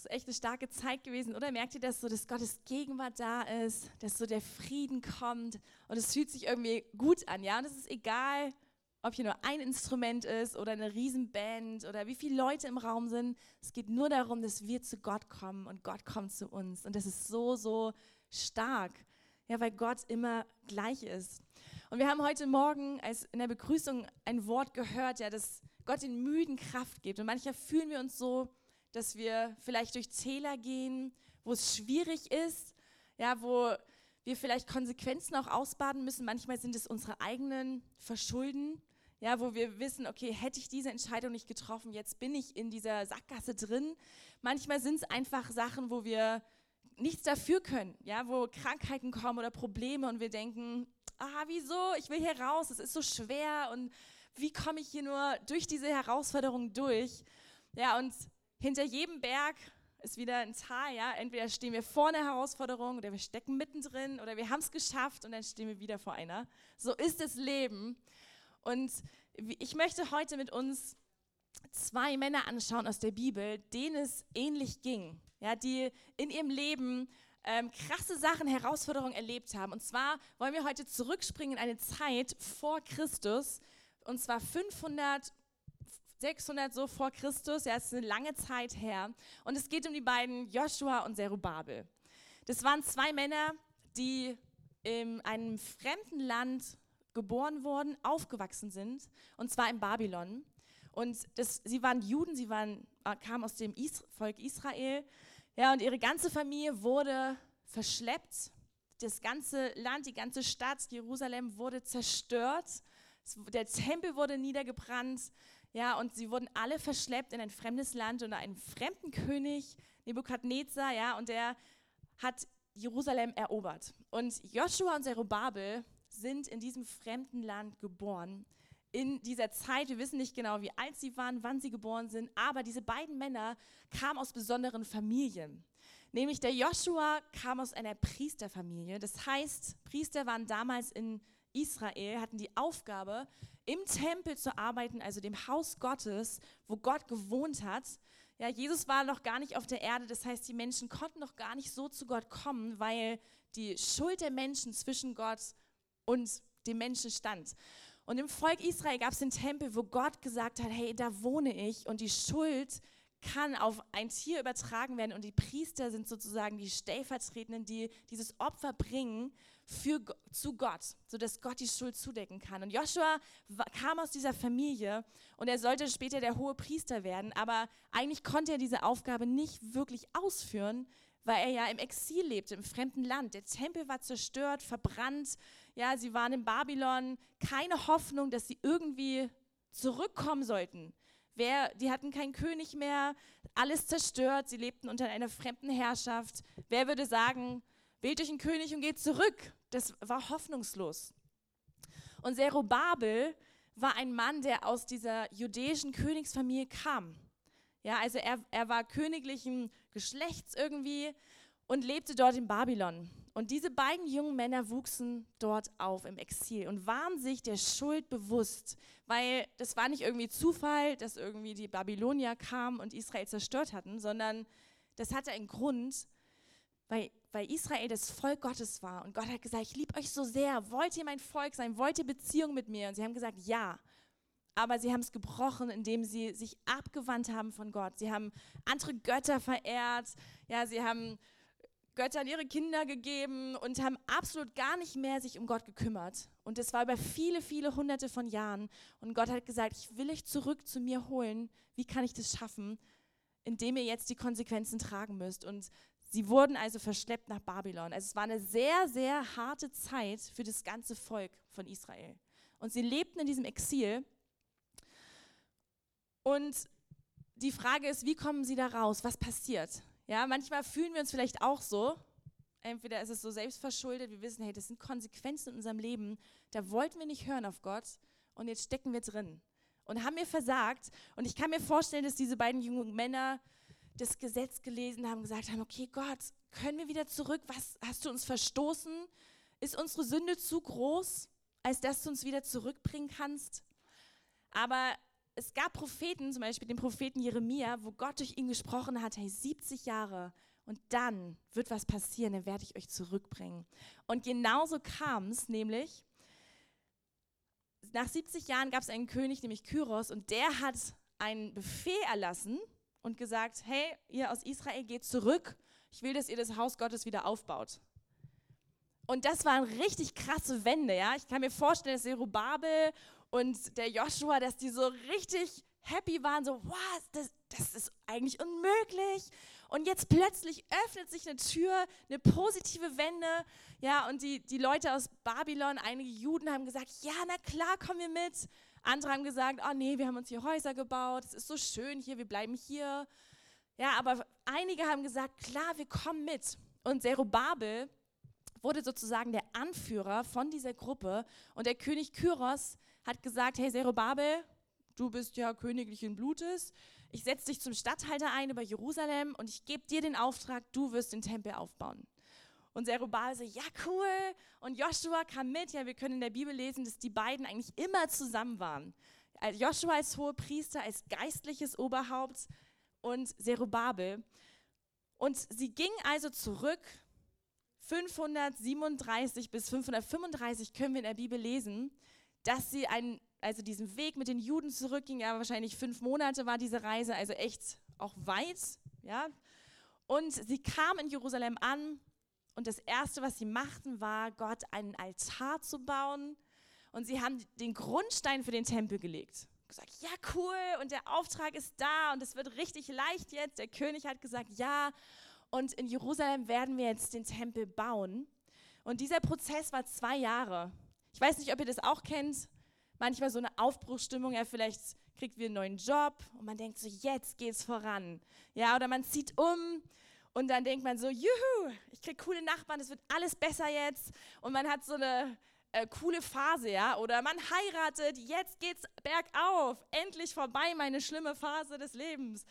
ist echt eine starke Zeit gewesen, oder? Merkt ihr das so, dass Gottes Gegenwart da ist, dass so der Frieden kommt und es fühlt sich irgendwie gut an, ja? Und es ist egal, ob hier nur ein Instrument ist oder eine Riesenband oder wie viele Leute im Raum sind. Es geht nur darum, dass wir zu Gott kommen und Gott kommt zu uns. Und das ist so, so stark, ja, weil Gott immer gleich ist. Und wir haben heute Morgen als in der Begrüßung ein Wort gehört, ja, dass Gott den Müden Kraft gibt. Und manchmal fühlen wir uns so, dass wir vielleicht durch Täler gehen, wo es schwierig ist, ja, wo wir vielleicht Konsequenzen auch ausbaden müssen. Manchmal sind es unsere eigenen Verschulden, ja, wo wir wissen, okay, hätte ich diese Entscheidung nicht getroffen, jetzt bin ich in dieser Sackgasse drin. Manchmal sind es einfach Sachen, wo wir nichts dafür können, ja, wo Krankheiten kommen oder Probleme und wir denken, ah, wieso? Ich will hier raus, es ist so schwer und wie komme ich hier nur durch diese Herausforderung durch? Ja, und hinter jedem Berg ist wieder ein Tal, ja. Entweder stehen wir vor einer Herausforderung oder wir stecken mittendrin oder wir haben es geschafft und dann stehen wir wieder vor einer. So ist das Leben. Und ich möchte heute mit uns zwei Männer anschauen aus der Bibel, denen es ähnlich ging, ja, die in ihrem Leben ähm, krasse Sachen, Herausforderungen erlebt haben. Und zwar wollen wir heute zurückspringen in eine Zeit vor Christus, und zwar 500 600 so vor Christus, ja, es ist eine lange Zeit her. Und es geht um die beiden Joshua und Zerubabel. Das waren zwei Männer, die in einem fremden Land geboren wurden, aufgewachsen sind, und zwar in Babylon. Und das, sie waren Juden, sie waren, äh, kamen aus dem Is Volk Israel. Ja, und ihre ganze Familie wurde verschleppt. Das ganze Land, die ganze Stadt, Jerusalem wurde zerstört. Der Tempel wurde niedergebrannt. Ja, und sie wurden alle verschleppt in ein fremdes Land unter einen fremden König, Nebukadnezar, ja, und der hat Jerusalem erobert. Und Joshua und Zerubabel sind in diesem fremden Land geboren. In dieser Zeit, wir wissen nicht genau, wie alt sie waren, wann sie geboren sind, aber diese beiden Männer kamen aus besonderen Familien. Nämlich der Joshua kam aus einer Priesterfamilie. Das heißt, Priester waren damals in Israel, hatten die Aufgabe, im Tempel zu arbeiten, also dem Haus Gottes, wo Gott gewohnt hat. Ja, Jesus war noch gar nicht auf der Erde, das heißt, die Menschen konnten noch gar nicht so zu Gott kommen, weil die Schuld der Menschen zwischen Gott und dem Menschen stand. Und im Volk Israel gab es den Tempel, wo Gott gesagt hat, hey, da wohne ich und die Schuld kann auf ein Tier übertragen werden und die Priester sind sozusagen die Stellvertretenden, die dieses Opfer bringen für, zu Gott, sodass Gott die Schuld zudecken kann. Und Joshua kam aus dieser Familie und er sollte später der hohe Priester werden, aber eigentlich konnte er diese Aufgabe nicht wirklich ausführen, weil er ja im Exil lebte, im fremden Land. Der Tempel war zerstört, verbrannt. Ja, sie waren in Babylon. Keine Hoffnung, dass sie irgendwie zurückkommen sollten. Wer, die hatten keinen König mehr, alles zerstört, sie lebten unter einer fremden Herrschaft. Wer würde sagen, wählt euch einen König und geht zurück? Das war hoffnungslos. Und Zerubabel war ein Mann, der aus dieser jüdischen Königsfamilie kam. Ja, also er, er war königlichen Geschlechts irgendwie und lebte dort in Babylon. Und diese beiden jungen Männer wuchsen dort auf im Exil und waren sich der Schuld bewusst, weil das war nicht irgendwie Zufall, dass irgendwie die Babylonier kamen und Israel zerstört hatten, sondern das hatte einen Grund, weil, weil Israel das Volk Gottes war. Und Gott hat gesagt, ich liebe euch so sehr, wollt ihr mein Volk sein, wollt ihr Beziehung mit mir? Und sie haben gesagt, ja. Aber sie haben es gebrochen, indem sie sich abgewandt haben von Gott. Sie haben andere Götter verehrt, ja, sie haben Göttern ihre Kinder gegeben und haben absolut gar nicht mehr sich um Gott gekümmert. Und das war über viele, viele hunderte von Jahren. Und Gott hat gesagt, ich will euch zurück zu mir holen. Wie kann ich das schaffen? Indem ihr jetzt die Konsequenzen tragen müsst. Und sie wurden also verschleppt nach Babylon. Also es war eine sehr, sehr harte Zeit für das ganze Volk von Israel. Und sie lebten in diesem Exil. Und die Frage ist, wie kommen sie da raus? Was passiert? Ja, manchmal fühlen wir uns vielleicht auch so. Entweder ist es so selbstverschuldet, wir wissen, hey, das sind Konsequenzen in unserem Leben, da wollten wir nicht hören auf Gott und jetzt stecken wir drin und haben mir versagt. Und ich kann mir vorstellen, dass diese beiden jungen Männer das Gesetz gelesen haben, gesagt haben, okay, Gott, können wir wieder zurück? Was hast du uns verstoßen? Ist unsere Sünde zu groß, als dass du uns wieder zurückbringen kannst? Aber es gab Propheten, zum Beispiel den Propheten Jeremia, wo Gott durch ihn gesprochen hat, hey, 70 Jahre und dann wird was passieren, dann werde ich euch zurückbringen. Und genauso kam es nämlich, nach 70 Jahren gab es einen König, nämlich Kyros, und der hat einen Befehl erlassen und gesagt, hey, ihr aus Israel geht zurück, ich will, dass ihr das Haus Gottes wieder aufbaut. Und das war eine richtig krasse Wende, ja. Ich kann mir vorstellen, dass Zerubabel und der Joshua, dass die so richtig happy waren, so, wow, das, das ist eigentlich unmöglich. Und jetzt plötzlich öffnet sich eine Tür, eine positive Wende. Ja, und die, die Leute aus Babylon, einige Juden haben gesagt, ja, na klar, kommen wir mit. Andere haben gesagt, oh nee, wir haben uns hier Häuser gebaut, es ist so schön hier, wir bleiben hier. Ja, aber einige haben gesagt, klar, wir kommen mit. Und Zerubabel wurde sozusagen der Anführer von dieser Gruppe. Und der König Kyros hat gesagt, hey Zerubabel, du bist ja königlichen Blutes, ich setze dich zum Statthalter ein über Jerusalem und ich gebe dir den Auftrag, du wirst den Tempel aufbauen. Und Zerubabel so, ja cool. Und Joshua kam mit. Ja, wir können in der Bibel lesen, dass die beiden eigentlich immer zusammen waren. Joshua als hoher Priester, als geistliches Oberhaupt und Zerubabel. Und sie ging also zurück. 537 bis 535 können wir in der Bibel lesen, dass sie einen also diesen Weg mit den Juden zurückging, ja, wahrscheinlich fünf Monate war diese Reise, also echt auch weit, ja. Und sie kam in Jerusalem an und das Erste, was sie machten, war, Gott einen Altar zu bauen. Und sie haben den Grundstein für den Tempel gelegt. Gesagt, ja, cool, und der Auftrag ist da und es wird richtig leicht jetzt. Der König hat gesagt, ja, und in Jerusalem werden wir jetzt den Tempel bauen. Und dieser Prozess war zwei Jahre. Ich weiß nicht, ob ihr das auch kennt manchmal so eine Aufbruchsstimmung, ja, vielleicht kriegt wir einen neuen Job und man denkt so, jetzt geht's voran. Ja, oder man zieht um und dann denkt man so, juhu, ich krieg coole Nachbarn, es wird alles besser jetzt und man hat so eine äh, coole Phase, ja, oder man heiratet, jetzt geht's bergauf, endlich vorbei meine schlimme Phase des Lebens.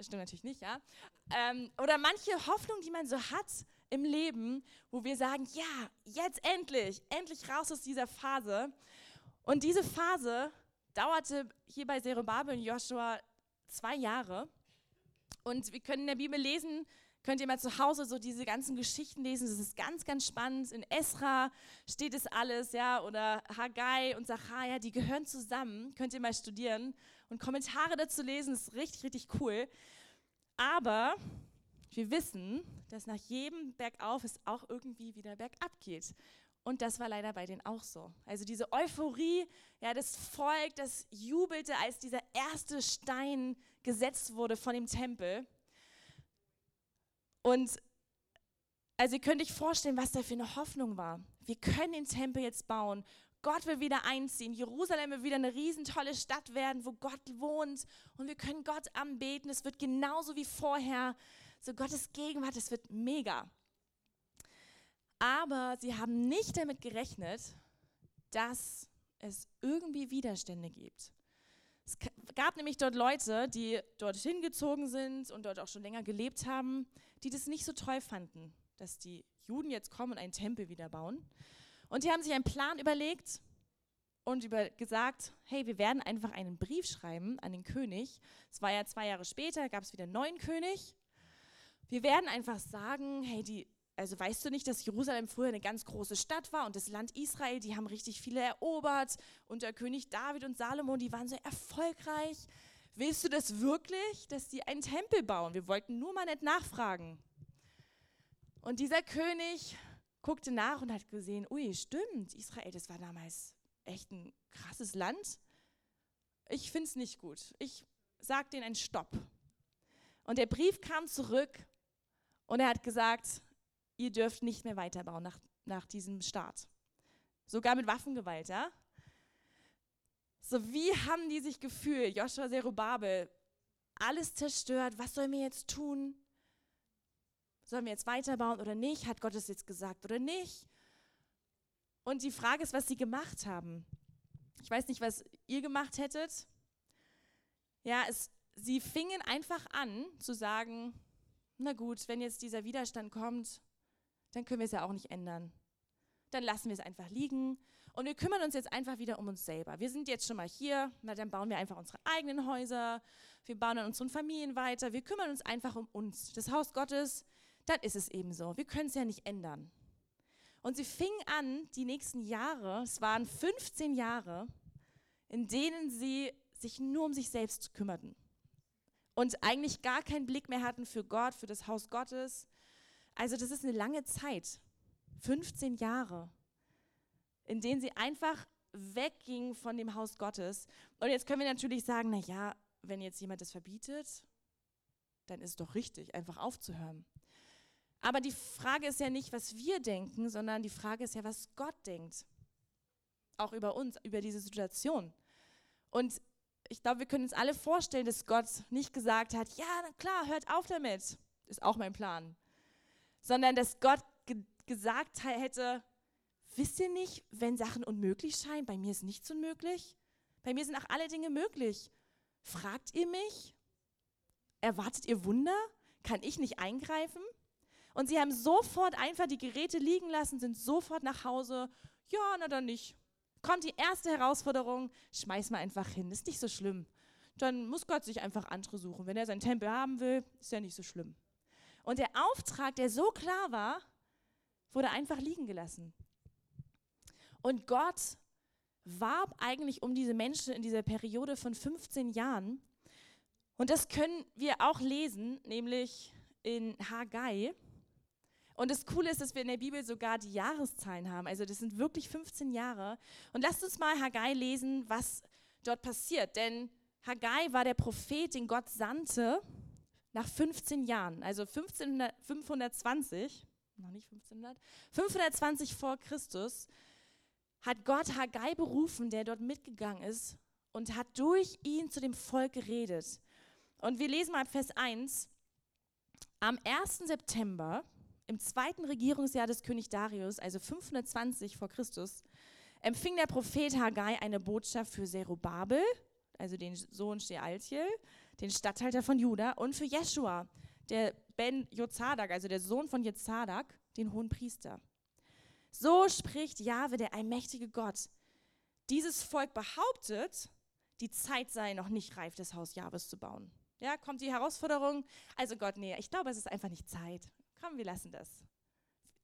Stimmt natürlich nicht, ja. Ähm, oder manche Hoffnung, die man so hat im Leben, wo wir sagen, ja, jetzt endlich, endlich raus aus dieser Phase. Und diese Phase dauerte hier bei Zerubabel und Joshua zwei Jahre. Und wir können in der Bibel lesen, könnt ihr mal zu Hause so diese ganzen Geschichten lesen. Das ist ganz, ganz spannend. In Esra steht es alles, ja, oder Haggai und Zachariah, die gehören zusammen. Könnt ihr mal studieren und Kommentare dazu lesen. Das ist richtig, richtig cool. Aber wir wissen, dass nach jedem Bergauf es auch irgendwie wieder bergab geht. Und das war leider bei denen auch so. Also diese Euphorie, ja, das Volk, das jubelte, als dieser erste Stein gesetzt wurde von dem Tempel. Und also ihr könnt euch vorstellen, was da für eine Hoffnung war. Wir können den Tempel jetzt bauen. Gott will wieder einziehen. Jerusalem will wieder eine riesentolle Stadt werden, wo Gott wohnt. Und wir können Gott anbeten. Es wird genauso wie vorher. So Gottes Gegenwart, es wird mega. Aber sie haben nicht damit gerechnet, dass es irgendwie Widerstände gibt. Es gab nämlich dort Leute, die dorthin gezogen sind und dort auch schon länger gelebt haben, die das nicht so toll fanden, dass die Juden jetzt kommen und einen Tempel wieder bauen. Und die haben sich einen Plan überlegt und über gesagt, hey, wir werden einfach einen Brief schreiben an den König. Es war ja zwei Jahre später, gab es wieder einen neuen König. Wir werden einfach sagen, hey, die also weißt du nicht, dass Jerusalem früher eine ganz große Stadt war und das Land Israel, die haben richtig viele erobert und der König David und Salomo, die waren so erfolgreich. Willst du das wirklich, dass die einen Tempel bauen? Wir wollten nur mal nicht nachfragen. Und dieser König guckte nach und hat gesehen, ui, stimmt, Israel, das war damals echt ein krasses Land. Ich finde es nicht gut. Ich sage denen einen Stopp. Und der Brief kam zurück und er hat gesagt, ihr dürft nicht mehr weiterbauen nach, nach diesem Start. Sogar mit Waffengewalt, ja? So, wie haben die sich gefühlt? Joshua Zerubabel, alles zerstört, was sollen wir jetzt tun? Sollen wir jetzt weiterbauen oder nicht? Hat Gott es jetzt gesagt oder nicht? Und die Frage ist, was sie gemacht haben. Ich weiß nicht, was ihr gemacht hättet. Ja, es, sie fingen einfach an zu sagen, na gut, wenn jetzt dieser Widerstand kommt, dann können wir es ja auch nicht ändern. Dann lassen wir es einfach liegen Und wir kümmern uns jetzt einfach wieder um uns selber. Wir sind jetzt schon mal hier, na dann bauen wir einfach unsere eigenen Häuser, wir bauen an unseren Familien weiter, wir kümmern uns einfach um uns. Das Haus Gottes, dann ist es eben so. Wir können es ja nicht ändern. Und sie fingen an, die nächsten Jahre, es waren 15 Jahre, in denen sie sich nur um sich selbst kümmerten und eigentlich gar keinen Blick mehr hatten für Gott, für das Haus Gottes. Also das ist eine lange Zeit, 15 Jahre, in denen sie einfach weggingen von dem Haus Gottes. Und jetzt können wir natürlich sagen, na ja, wenn jetzt jemand das verbietet, dann ist es doch richtig, einfach aufzuhören. Aber die Frage ist ja nicht, was wir denken, sondern die Frage ist ja, was Gott denkt. Auch über uns, über diese Situation. Und ich glaube, wir können uns alle vorstellen, dass Gott nicht gesagt hat, ja, na klar, hört auf damit. Ist auch mein Plan. Sondern dass Gott ge gesagt hätte, wisst ihr nicht, wenn Sachen unmöglich scheinen, bei mir ist nichts unmöglich. Bei mir sind auch alle Dinge möglich. Fragt ihr mich? Erwartet ihr Wunder? Kann ich nicht eingreifen? Und sie haben sofort einfach die Geräte liegen lassen, sind sofort nach Hause. Ja, na dann nicht. Kommt die erste Herausforderung, schmeiß mal einfach hin, ist nicht so schlimm. Dann muss Gott sich einfach andere suchen. Wenn er seinen Tempel haben will, ist ja nicht so schlimm. Und der Auftrag, der so klar war, wurde einfach liegen gelassen. Und Gott warb eigentlich um diese Menschen in dieser Periode von 15 Jahren. Und das können wir auch lesen, nämlich in Haggai. Und das Coole ist, dass wir in der Bibel sogar die Jahreszahlen haben. Also das sind wirklich 15 Jahre. Und lasst uns mal Haggai lesen, was dort passiert. Denn Haggai war der Prophet, den Gott sandte nach 15 Jahren. Also 1500, 520, noch nicht 1500, 520 vor Christus hat Gott Haggai berufen, der dort mitgegangen ist und hat durch ihn zu dem Volk geredet. Und wir lesen mal Vers 1. Am 1. September, im zweiten Regierungsjahr des König Darius, also 520 vor Christus, empfing der Prophet Haggai eine Botschaft für Zerubabel, also den Sohn Shealtiel, den Statthalter von Juda, und für Jeschua, der Ben Jozadak, also der Sohn von Jezadak, den hohen Priester. So spricht Jahwe, der allmächtige Gott. Dieses Volk behauptet, die Zeit sei noch nicht reif, das Haus Jahwes zu bauen. Ja, kommt die Herausforderung. Also Gott, nee, ich glaube, es ist einfach nicht Zeit. Komm, wir lassen das.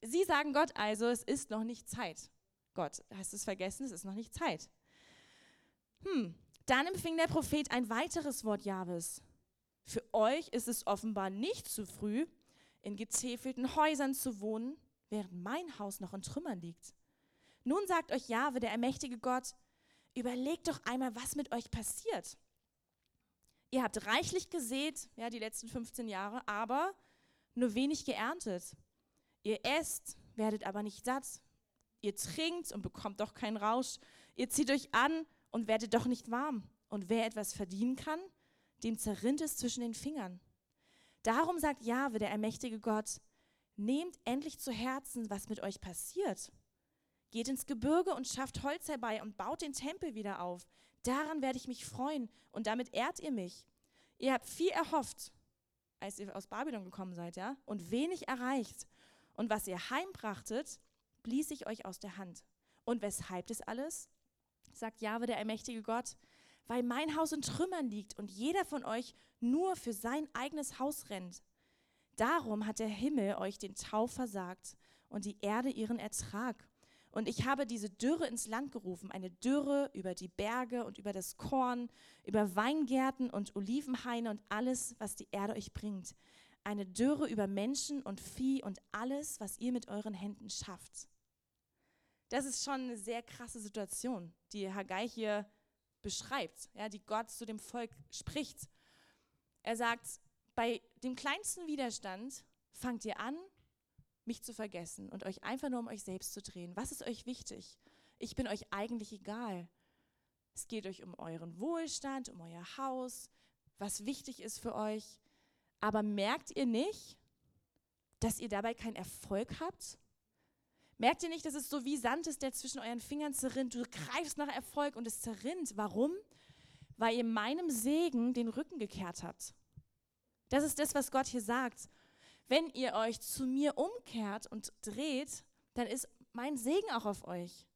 Sie sagen Gott also, es ist noch nicht Zeit. Gott, hast du es vergessen? Es ist noch nicht Zeit. Hm, dann empfing der Prophet ein weiteres Wort Jahwes. Für euch ist es offenbar nicht zu früh, in getäfelten Häusern zu wohnen, während mein Haus noch in Trümmern liegt. Nun sagt euch Jahwe, der allmächtige Gott, überlegt doch einmal, was mit euch passiert. Ihr habt reichlich gesät, ja, die letzten 15 Jahre, aber nur wenig geerntet. Ihr esst, werdet aber nicht satt. Ihr trinkt und bekommt doch keinen Rausch. Ihr zieht euch an und werdet doch nicht warm. Und wer etwas verdienen kann, dem zerrinnt es zwischen den Fingern. Darum sagt Jahwe, der allmächtige Gott, Nehmt endlich zu Herzen, was mit euch passiert. Geht ins Gebirge und schafft Holz herbei und baut den Tempel wieder auf. Daran werde ich mich freuen und damit ehrt ihr mich. Ihr habt viel erhofft, als ihr aus Babylon gekommen seid, ja, und wenig erreicht. Und was ihr heimbrachtet, blies ich euch aus der Hand. Und weshalb das alles? Sagt Jahwe, der allmächtige Gott, weil mein Haus in Trümmern liegt und jeder von euch nur für sein eigenes Haus rennt. Darum hat der Himmel euch den Tau versagt und die Erde ihren Ertrag. Und ich habe diese Dürre ins Land gerufen, eine Dürre über die Berge und über das Korn, über Weingärten und Olivenhaine und alles, was die Erde euch bringt. Eine Dürre über Menschen und Vieh und alles, was ihr mit euren Händen schafft. Das ist schon eine sehr krasse Situation, die Haggai hier beschreibt, ja, die Gott zu dem Volk spricht. Er sagt, bei dem kleinsten Widerstand fangt ihr an, mich zu vergessen und euch einfach nur um euch selbst zu drehen. Was ist euch wichtig? Ich bin euch eigentlich egal. Es geht euch um euren Wohlstand, um euer Haus, was wichtig ist für euch. Aber merkt ihr nicht, dass ihr dabei keinen Erfolg habt? Merkt ihr nicht, dass es so wie Sand ist, der zwischen euren Fingern zerrinnt? Du greifst nach Erfolg und es zerrinnt. Warum? Weil ihr meinem Segen den Rücken gekehrt habt. Das ist das, was Gott hier sagt. Wenn ihr euch zu mir umkehrt und dreht, dann ist mein Segen auch auf euch.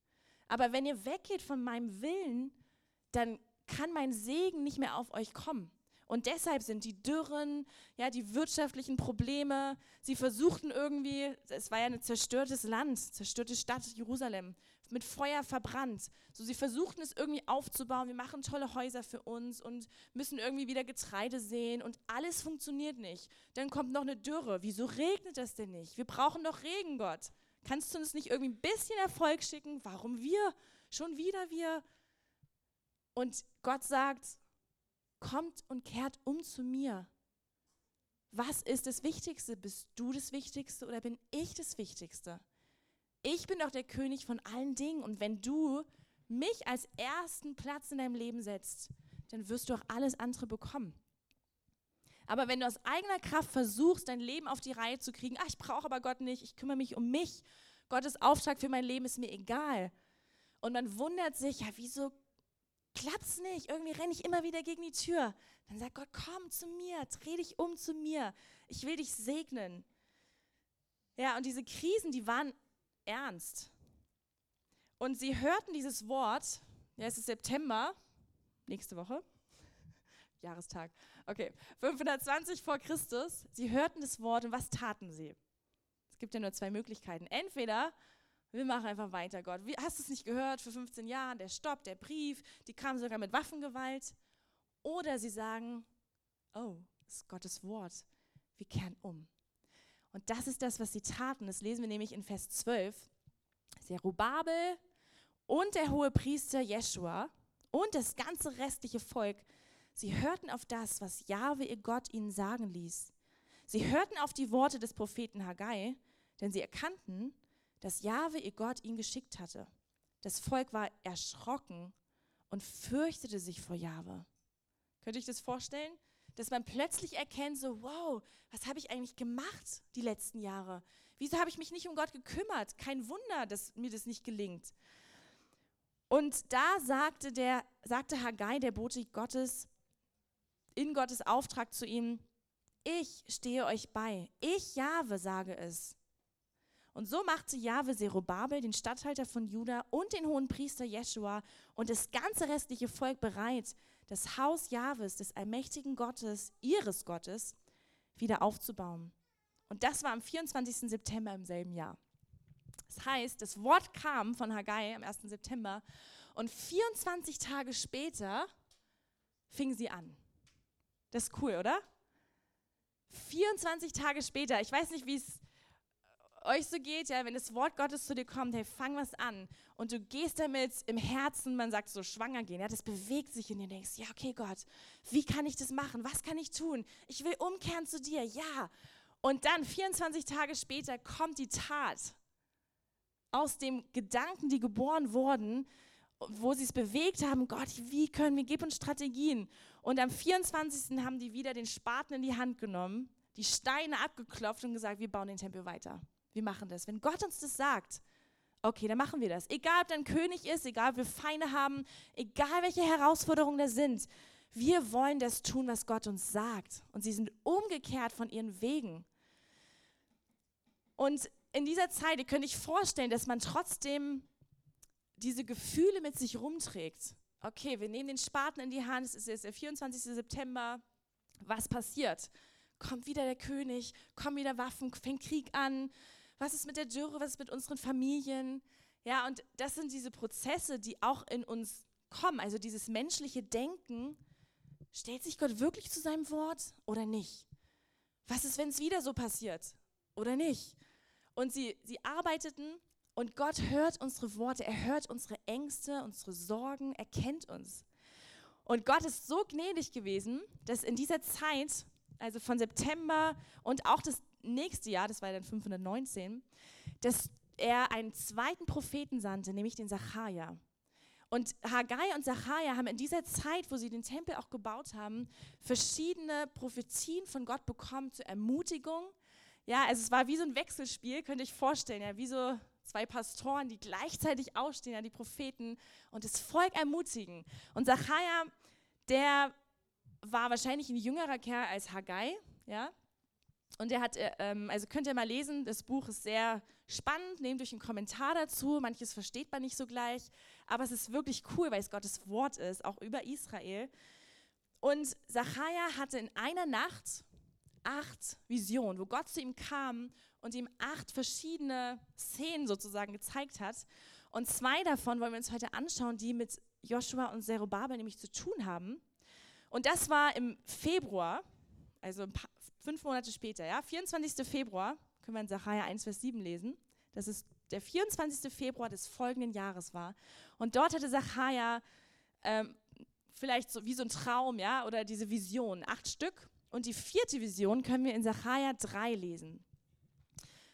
Aber wenn ihr weggeht von meinem Willen, dann kann mein Segen nicht mehr auf euch kommen. Und deshalb sind die Dürren, ja, die wirtschaftlichen Probleme, sie versuchten irgendwie, es war ja ein zerstörtes Land, zerstörte Stadt Jerusalem, mit Feuer verbrannt. So, sie versuchten es irgendwie aufzubauen, wir machen tolle Häuser für uns und müssen irgendwie wieder Getreide sehen und alles funktioniert nicht. Dann kommt noch eine Dürre. Wieso regnet das denn nicht? Wir brauchen doch Regen, Gott. Kannst du uns nicht irgendwie ein bisschen Erfolg schicken? Warum wir? Schon wieder wir? Und Gott sagt, kommt und kehrt um zu mir. Was ist das Wichtigste? Bist du das Wichtigste oder bin ich das Wichtigste? Ich bin doch der König von allen Dingen und wenn du mich als ersten Platz in deinem Leben setzt, dann wirst du auch alles andere bekommen. Aber wenn du aus eigener Kraft versuchst, dein Leben auf die Reihe zu kriegen, ach, ich brauche aber Gott nicht, ich kümmere mich um mich, Gottes Auftrag für mein Leben ist mir egal. Und man wundert sich, ja, wieso klappt's nicht. Irgendwie renne ich immer wieder gegen die Tür. Dann sagt Gott, komm zu mir, dreh dich um zu mir. Ich will dich segnen. Ja, und diese Krisen, die waren ernst. Und sie hörten dieses Wort, ja, es ist September, nächste Woche, Jahrestag, okay, 520 vor Christus. Sie hörten das Wort und was taten sie? Es gibt ja nur zwei Möglichkeiten. Entweder wir machen einfach weiter, Gott. Wie, hast du es nicht gehört vor 15 Jahren? Der Stopp, der Brief, die kamen sogar mit Waffengewalt. Oder sie sagen, oh, das ist Gottes Wort. Wir kehren um. Und das ist das, was sie taten. Das lesen wir nämlich in Vers 12. Zerubabel und der hohe Priester Jeschua und das ganze restliche Volk, sie hörten auf das, was Jahwe ihr Gott ihnen sagen ließ. Sie hörten auf die Worte des Propheten Haggai, denn sie erkannten, dass Jahwe ihr Gott ihn geschickt hatte. Das Volk war erschrocken und fürchtete sich vor Jahwe. Könnte ich das vorstellen? Dass man plötzlich erkennt, so, wow, was habe ich eigentlich gemacht die letzten Jahre? Wieso habe ich mich nicht um Gott gekümmert? Kein Wunder, dass mir das nicht gelingt. Und da sagte, der, sagte Haggai, der Bote Gottes, in Gottes Auftrag zu ihm, ich stehe euch bei, ich Jahwe sage es. Und so machte Jahwe Zerubabel, den Statthalter von Juda und den hohen Priester Jeschua und das ganze restliche Volk bereit, das Haus Jahwes, des allmächtigen Gottes, ihres Gottes, wieder aufzubauen. Und das war am 24. September im selben Jahr. Das heißt, das Wort kam von Haggai am 1. September und 24 Tage später fing sie an. Das ist cool, oder? 24 Tage später, ich weiß nicht, wie es euch so geht, ja, wenn das Wort Gottes zu dir kommt, hey, fang was an. Und du gehst damit im Herzen, man sagt so, schwanger gehen, ja, das bewegt sich in dir, denkst, ja, okay, Gott, wie kann ich das machen? Was kann ich tun? Ich will umkehren zu dir, ja. Und dann, 24 Tage später, kommt die Tat aus dem Gedanken, die geboren wurden, wo sie es bewegt haben, Gott, wie können wir, gib uns Strategien. Und am 24. haben die wieder den Spaten in die Hand genommen, die Steine abgeklopft und gesagt, wir bauen den Tempel weiter. Wir machen das. Wenn Gott uns das sagt, okay, dann machen wir das. Egal, ob da ein König ist, egal, ob wir Feinde haben, egal, welche Herausforderungen da sind. Wir wollen das tun, was Gott uns sagt. Und sie sind umgekehrt von ihren Wegen. Und in dieser Zeit, ihr könnt euch vorstellen, dass man trotzdem diese Gefühle mit sich rumträgt. Okay, wir nehmen den Spaten in die Hand, es ist jetzt der 24. September. Was passiert? Kommt wieder der König, kommen wieder Waffen, fängt Krieg an, was ist mit der Dürre, was ist mit unseren Familien? Ja, und das sind diese Prozesse, die auch in uns kommen, also dieses menschliche Denken. Stellt sich Gott wirklich zu seinem Wort oder nicht? Was ist, wenn es wieder so passiert oder nicht? Und sie, sie arbeiteten und Gott hört unsere Worte, er hört unsere Ängste, unsere Sorgen, er kennt uns. Und Gott ist so gnädig gewesen, dass in dieser Zeit, also von September und auch das nächste Jahr, das war dann 519, dass er einen zweiten Propheten sandte, nämlich den Sacharja. Und Haggai und Sacharja haben in dieser Zeit, wo sie den Tempel auch gebaut haben, verschiedene Prophezien von Gott bekommen zur Ermutigung. Ja, also es war wie so ein Wechselspiel, könnt ihr euch vorstellen, ja, wie so zwei Pastoren, die gleichzeitig aufstehen, ja, die Propheten und das Volk ermutigen. Und Sacharja, der war wahrscheinlich ein jüngerer Kerl als Haggai, ja, Und er hat, äh, ähm, also könnt ihr mal lesen, das Buch ist sehr spannend, nehmt euch einen Kommentar dazu, manches versteht man nicht so gleich, aber es ist wirklich cool, weil es Gottes Wort ist, auch über Israel. Und Zachariah hatte in einer Nacht acht Visionen, wo Gott zu ihm kam und ihm acht verschiedene Szenen sozusagen gezeigt hat. Und zwei davon wollen wir uns heute anschauen, die mit Joshua und Zerubabel nämlich zu tun haben. Und das war im Februar, also fünf Monate später, ja, 24. Februar, können wir in Sacharja 1, Vers 7 lesen. Das ist der 24. Februar des folgenden Jahres war. Und dort hatte Sacharja ähm, vielleicht so wie so ein Traum, ja, oder diese Vision, acht Stück. Und die vierte Vision können wir in Sacharja 3 lesen.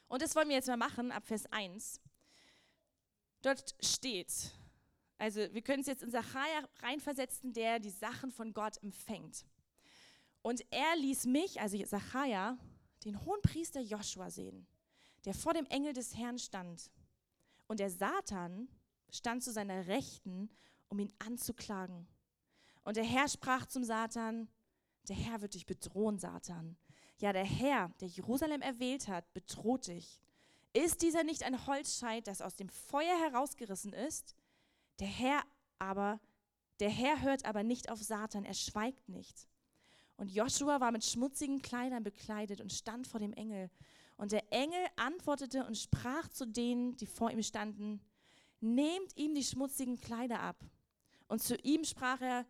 Und das wollen wir jetzt mal machen, ab Vers 1. Dort steht, also wir können es jetzt in Sacharja reinversetzen, der die Sachen von Gott empfängt. Und er ließ mich, also Sacharja, den hohen Priester Joshua sehen, der vor dem Engel des Herrn stand. Und der Satan stand zu seiner Rechten, um ihn anzuklagen. Und der Herr sprach zum Satan, der Herr wird dich bedrohen, Satan. Ja, der Herr, der Jerusalem erwählt hat, bedroht dich. Ist dieser nicht ein Holzscheit, das aus dem Feuer herausgerissen ist? Der Herr aber, der Herr hört aber nicht auf Satan, er schweigt nicht. Und Joshua war mit schmutzigen Kleidern bekleidet und stand vor dem Engel. Und der Engel antwortete und sprach zu denen, die vor ihm standen, nehmt ihm die schmutzigen Kleider ab. Und zu ihm sprach er,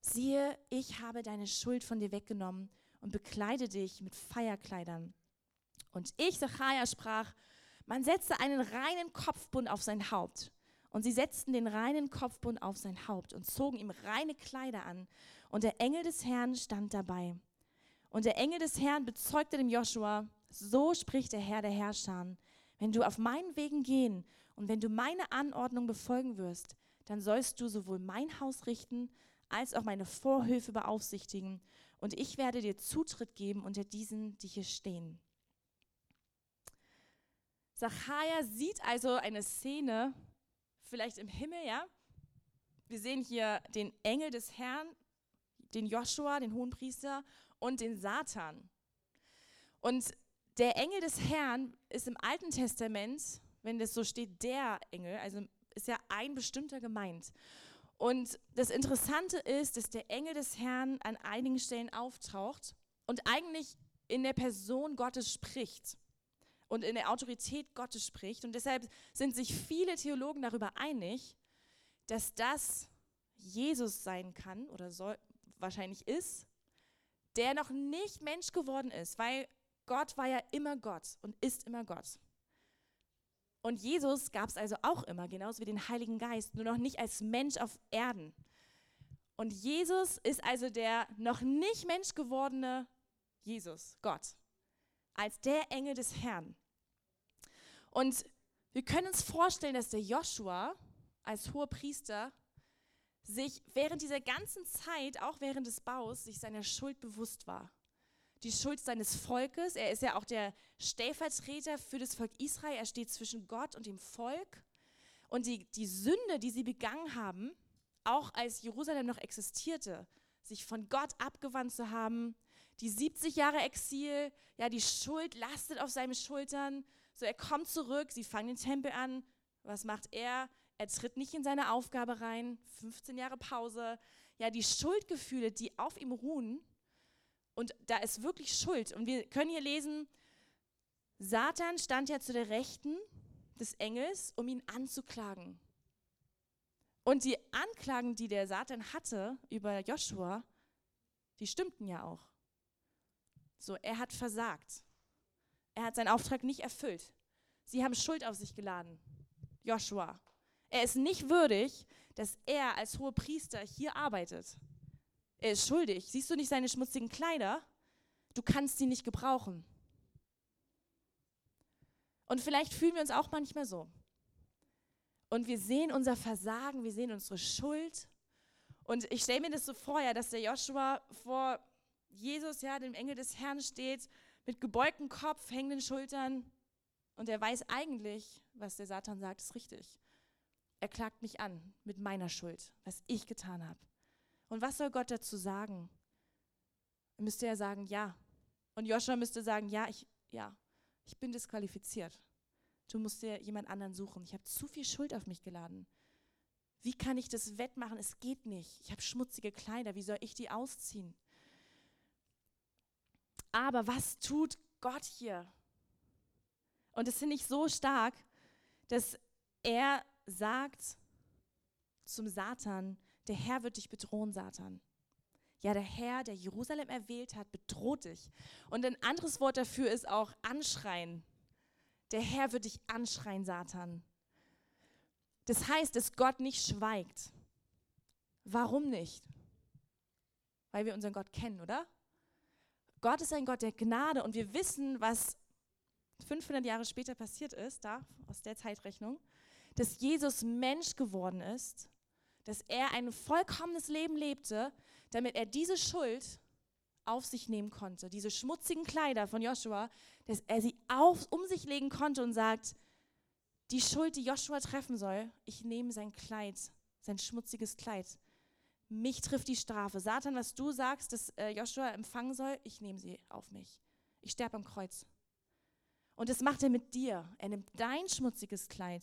siehe, ich habe deine Schuld von dir weggenommen und bekleide dich mit Feierkleidern. Und ich, Zachariah, sprach, man setze einen reinen Kopfbund auf sein Haupt. Und sie setzten den reinen Kopfbund auf sein Haupt und zogen ihm reine Kleider an. Und der Engel des Herrn stand dabei. Und der Engel des Herrn bezeugte dem Joshua, so spricht der Herr der Herrscher, wenn du auf meinen Wegen gehen und wenn du meine Anordnung befolgen wirst, dann sollst du sowohl mein Haus richten, als auch meine Vorhöfe beaufsichtigen, und ich werde dir Zutritt geben unter diesen, die hier stehen. Zachariah sieht also eine Szene, vielleicht im Himmel, ja. Wir sehen hier den Engel des Herrn, den Joshua, den Hohenpriester und den Satan. Und der Engel des Herrn ist im Alten Testament, wenn das so steht, der Engel, also ist ja ein bestimmter gemeint. Und das Interessante ist, dass der Engel des Herrn an einigen Stellen auftaucht und eigentlich in der Person Gottes spricht und in der Autorität Gottes spricht. Und deshalb sind sich viele Theologen darüber einig, dass das Jesus sein kann oder soll, wahrscheinlich ist, der noch nicht Mensch geworden ist, weil Gott war ja immer Gott und ist immer Gott. Und Jesus gab es also auch immer, genauso wie den Heiligen Geist, nur noch nicht als Mensch auf Erden. Und Jesus ist also der noch nicht Mensch gewordene Jesus, Gott, als der Engel des Herrn. Und wir können uns vorstellen, dass der Joshua als hoher Priester sich während dieser ganzen Zeit, auch während des Baus, sich seiner Schuld bewusst war die Schuld seines Volkes. Er ist ja auch der Stellvertreter für das Volk Israel. Er steht zwischen Gott und dem Volk. Und die, die Sünde, die sie begangen haben, auch als Jerusalem noch existierte, sich von Gott abgewandt zu haben, die 70 Jahre Exil, ja, die Schuld lastet auf seinen Schultern. So, er kommt zurück, sie fangen den Tempel an. Was macht er? Er tritt nicht in seine Aufgabe rein. 15 Jahre Pause. Ja, die Schuldgefühle, die auf ihm ruhen, und da ist wirklich Schuld. Und wir können hier lesen, Satan stand ja zu der Rechten des Engels, um ihn anzuklagen. Und die Anklagen, die der Satan hatte über Joshua, die stimmten ja auch. So, er hat versagt. Er hat seinen Auftrag nicht erfüllt. Sie haben Schuld auf sich geladen. Joshua. Er ist nicht würdig, dass er als hoher Priester hier arbeitet. Er ist schuldig. Siehst du nicht seine schmutzigen Kleider? Du kannst sie nicht gebrauchen. Und vielleicht fühlen wir uns auch manchmal so. Und wir sehen unser Versagen, wir sehen unsere Schuld. Und ich stelle mir das so vor, ja, dass der Joshua vor Jesus, ja, dem Engel des Herrn steht, mit gebeugtem Kopf, hängenden Schultern. Und er weiß eigentlich, was der Satan sagt, ist richtig. Er klagt mich an mit meiner Schuld, was ich getan habe. Und was soll Gott dazu sagen? Müsste er sagen, ja, Und Joshua müsste sagen, ja, ich, ja, ich bin disqualifiziert. Du musst dir jemand anderen suchen. Ich habe zu viel Schuld auf mich geladen. Wie kann ich das wettmachen? Es geht nicht. Ich habe schmutzige Kleider. Wie soll ich die ausziehen? Aber was tut Gott hier? Und das finde ich so stark, dass er sagt zum Satan, der Herr wird dich bedrohen, Satan. Ja, der Herr, der Jerusalem erwählt hat, bedroht dich. Und ein anderes Wort dafür ist auch anschreien. Der Herr wird dich anschreien, Satan. Das heißt, dass Gott nicht schweigt. Warum nicht? Weil wir unseren Gott kennen, oder? Gott ist ein Gott der Gnade und wir wissen, was 500 Jahre später passiert ist, da aus der Zeitrechnung, dass Jesus Mensch geworden ist, dass er ein vollkommenes Leben lebte, damit er diese Schuld auf sich nehmen konnte, diese schmutzigen Kleider von Joshua, dass er sie auf, um sich legen konnte und sagt, die Schuld, die Joshua treffen soll, ich nehme sein Kleid, sein schmutziges Kleid. Mich trifft die Strafe. Satan, was du sagst, dass äh, Joshua empfangen soll, ich nehme sie auf mich. Ich sterbe am Kreuz. Und das macht er mit dir. Er nimmt dein schmutziges Kleid.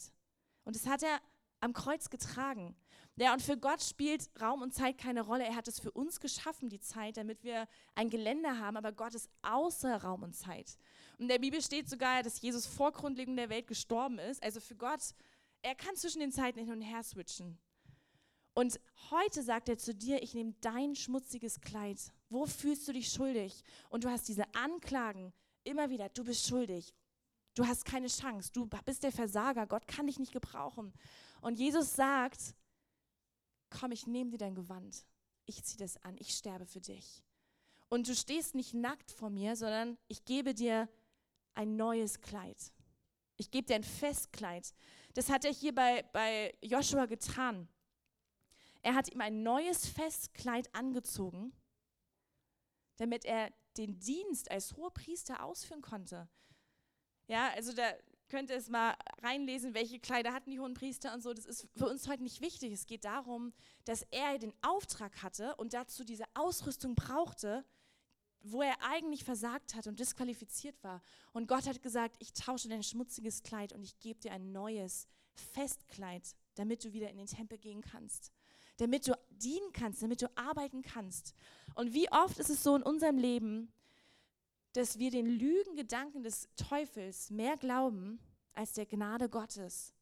Und das hat er am Kreuz getragen. Ja, und für Gott spielt Raum und Zeit keine Rolle. Er hat es für uns geschaffen, die Zeit, damit wir ein Geländer haben, aber Gott ist außer Raum und Zeit. Und in der Bibel steht sogar, dass Jesus vor Grundlegung der Welt gestorben ist. Also für Gott, er kann zwischen den Zeiten hin und her switchen. Und heute sagt er zu dir, ich nehme dein schmutziges Kleid. Wo fühlst du dich schuldig? Und du hast diese Anklagen immer wieder, du bist schuldig. Du hast keine Chance. Du bist der Versager. Gott kann dich nicht gebrauchen. Und Jesus sagt, komm, ich nehme dir dein Gewand. Ich ziehe das an. Ich sterbe für dich. Und du stehst nicht nackt vor mir, sondern ich gebe dir ein neues Kleid. Ich gebe dir ein Festkleid. Das hat er hier bei, bei Joshua getan. Er hat ihm ein neues Festkleid angezogen, damit er den Dienst als hoher Priester ausführen konnte. Ja, also da könnt ihr es mal reinlesen, welche Kleider hatten die hohen Priester und so. Das ist für uns heute nicht wichtig. Es geht darum, dass er den Auftrag hatte und dazu diese Ausrüstung brauchte, wo er eigentlich versagt hat und disqualifiziert war. Und Gott hat gesagt, ich tausche dein schmutziges Kleid und ich gebe dir ein neues Festkleid, damit du wieder in den Tempel gehen kannst, damit du dienen kannst, damit du arbeiten kannst. Und wie oft ist es so in unserem Leben, dass wir den Lügengedanken des Teufels mehr glauben als der Gnade Gottes.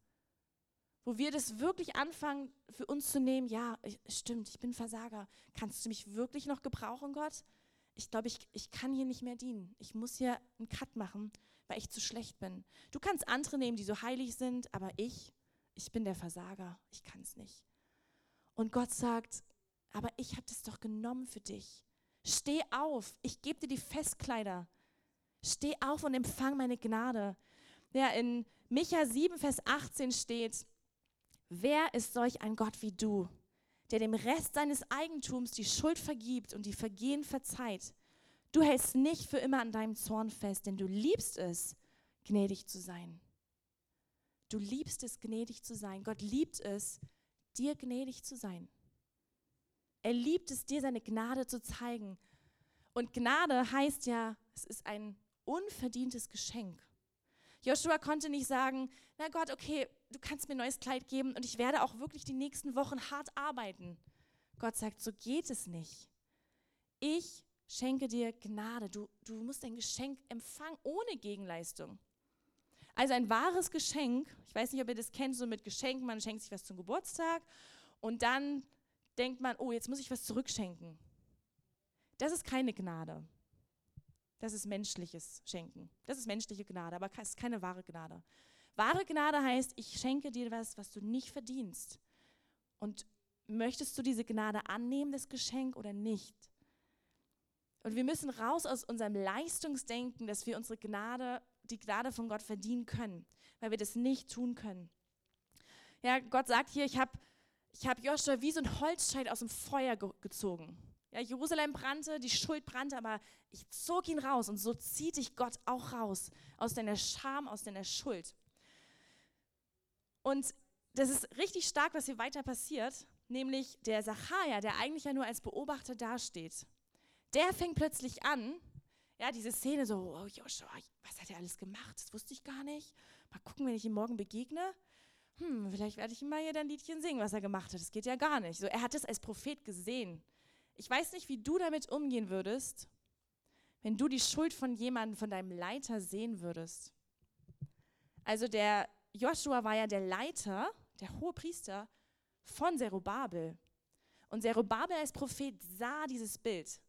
Wo wir das wirklich anfangen für uns zu nehmen, ja, stimmt, ich bin Versager. Kannst du mich wirklich noch gebrauchen, Gott? Ich glaube, ich, ich kann hier nicht mehr dienen. Ich muss hier einen Cut machen, weil ich zu schlecht bin. Du kannst andere nehmen, die so heilig sind, aber ich, ich bin der Versager. Ich kann es nicht. Und Gott sagt, aber ich habe das doch genommen für dich. Steh auf, ich gebe dir die Festkleider. Steh auf und empfang meine Gnade. Ja, in Micha 7, Vers 18 steht, wer ist solch ein Gott wie du, der dem Rest seines Eigentums die Schuld vergibt und die Vergehen verzeiht? Du hältst nicht für immer an deinem Zorn fest, denn du liebst es, gnädig zu sein. Du liebst es, gnädig zu sein. Gott liebt es, dir gnädig zu sein. Er liebt es, dir seine Gnade zu zeigen. Und Gnade heißt ja, es ist ein unverdientes Geschenk. Joshua konnte nicht sagen, na Gott, okay, du kannst mir ein neues Kleid geben und ich werde auch wirklich die nächsten Wochen hart arbeiten. Gott sagt, so geht es nicht. Ich schenke dir Gnade. Du, du musst ein Geschenk empfangen ohne Gegenleistung. Also ein wahres Geschenk, ich weiß nicht, ob ihr das kennt, so mit Geschenken, man schenkt sich was zum Geburtstag und dann denkt man, oh, jetzt muss ich was zurückschenken. Das ist keine Gnade. Das ist menschliches Schenken. Das ist menschliche Gnade, aber es ist keine wahre Gnade. Wahre Gnade heißt, ich schenke dir was, was du nicht verdienst. Und möchtest du diese Gnade annehmen, das Geschenk, oder nicht? Und wir müssen raus aus unserem Leistungsdenken, dass wir unsere Gnade, die Gnade von Gott verdienen können, weil wir das nicht tun können. Ja, Gott sagt hier, ich habe ich habe Joshua wie so ein Holzscheit aus dem Feuer ge gezogen. Ja, Jerusalem brannte, die Schuld brannte, aber ich zog ihn raus und so zieht dich Gott auch raus aus deiner Scham, aus deiner Schuld. Und das ist richtig stark, was hier weiter passiert, nämlich der Sacharja, der eigentlich ja nur als Beobachter dasteht, der fängt plötzlich an, Ja, diese Szene so, oh Joshua, was hat er alles gemacht? Das wusste ich gar nicht. Mal gucken, wenn ich ihm morgen begegne. Hm, vielleicht werde ich ihm mal hier ein Liedchen singen, was er gemacht hat. Das geht ja gar nicht. So, er hat es als Prophet gesehen. Ich weiß nicht, wie du damit umgehen würdest, wenn du die Schuld von jemandem, von deinem Leiter sehen würdest. Also der Joshua war ja der Leiter, der hohe Priester von Zerubabel. Und Zerubabel als Prophet sah dieses Bild.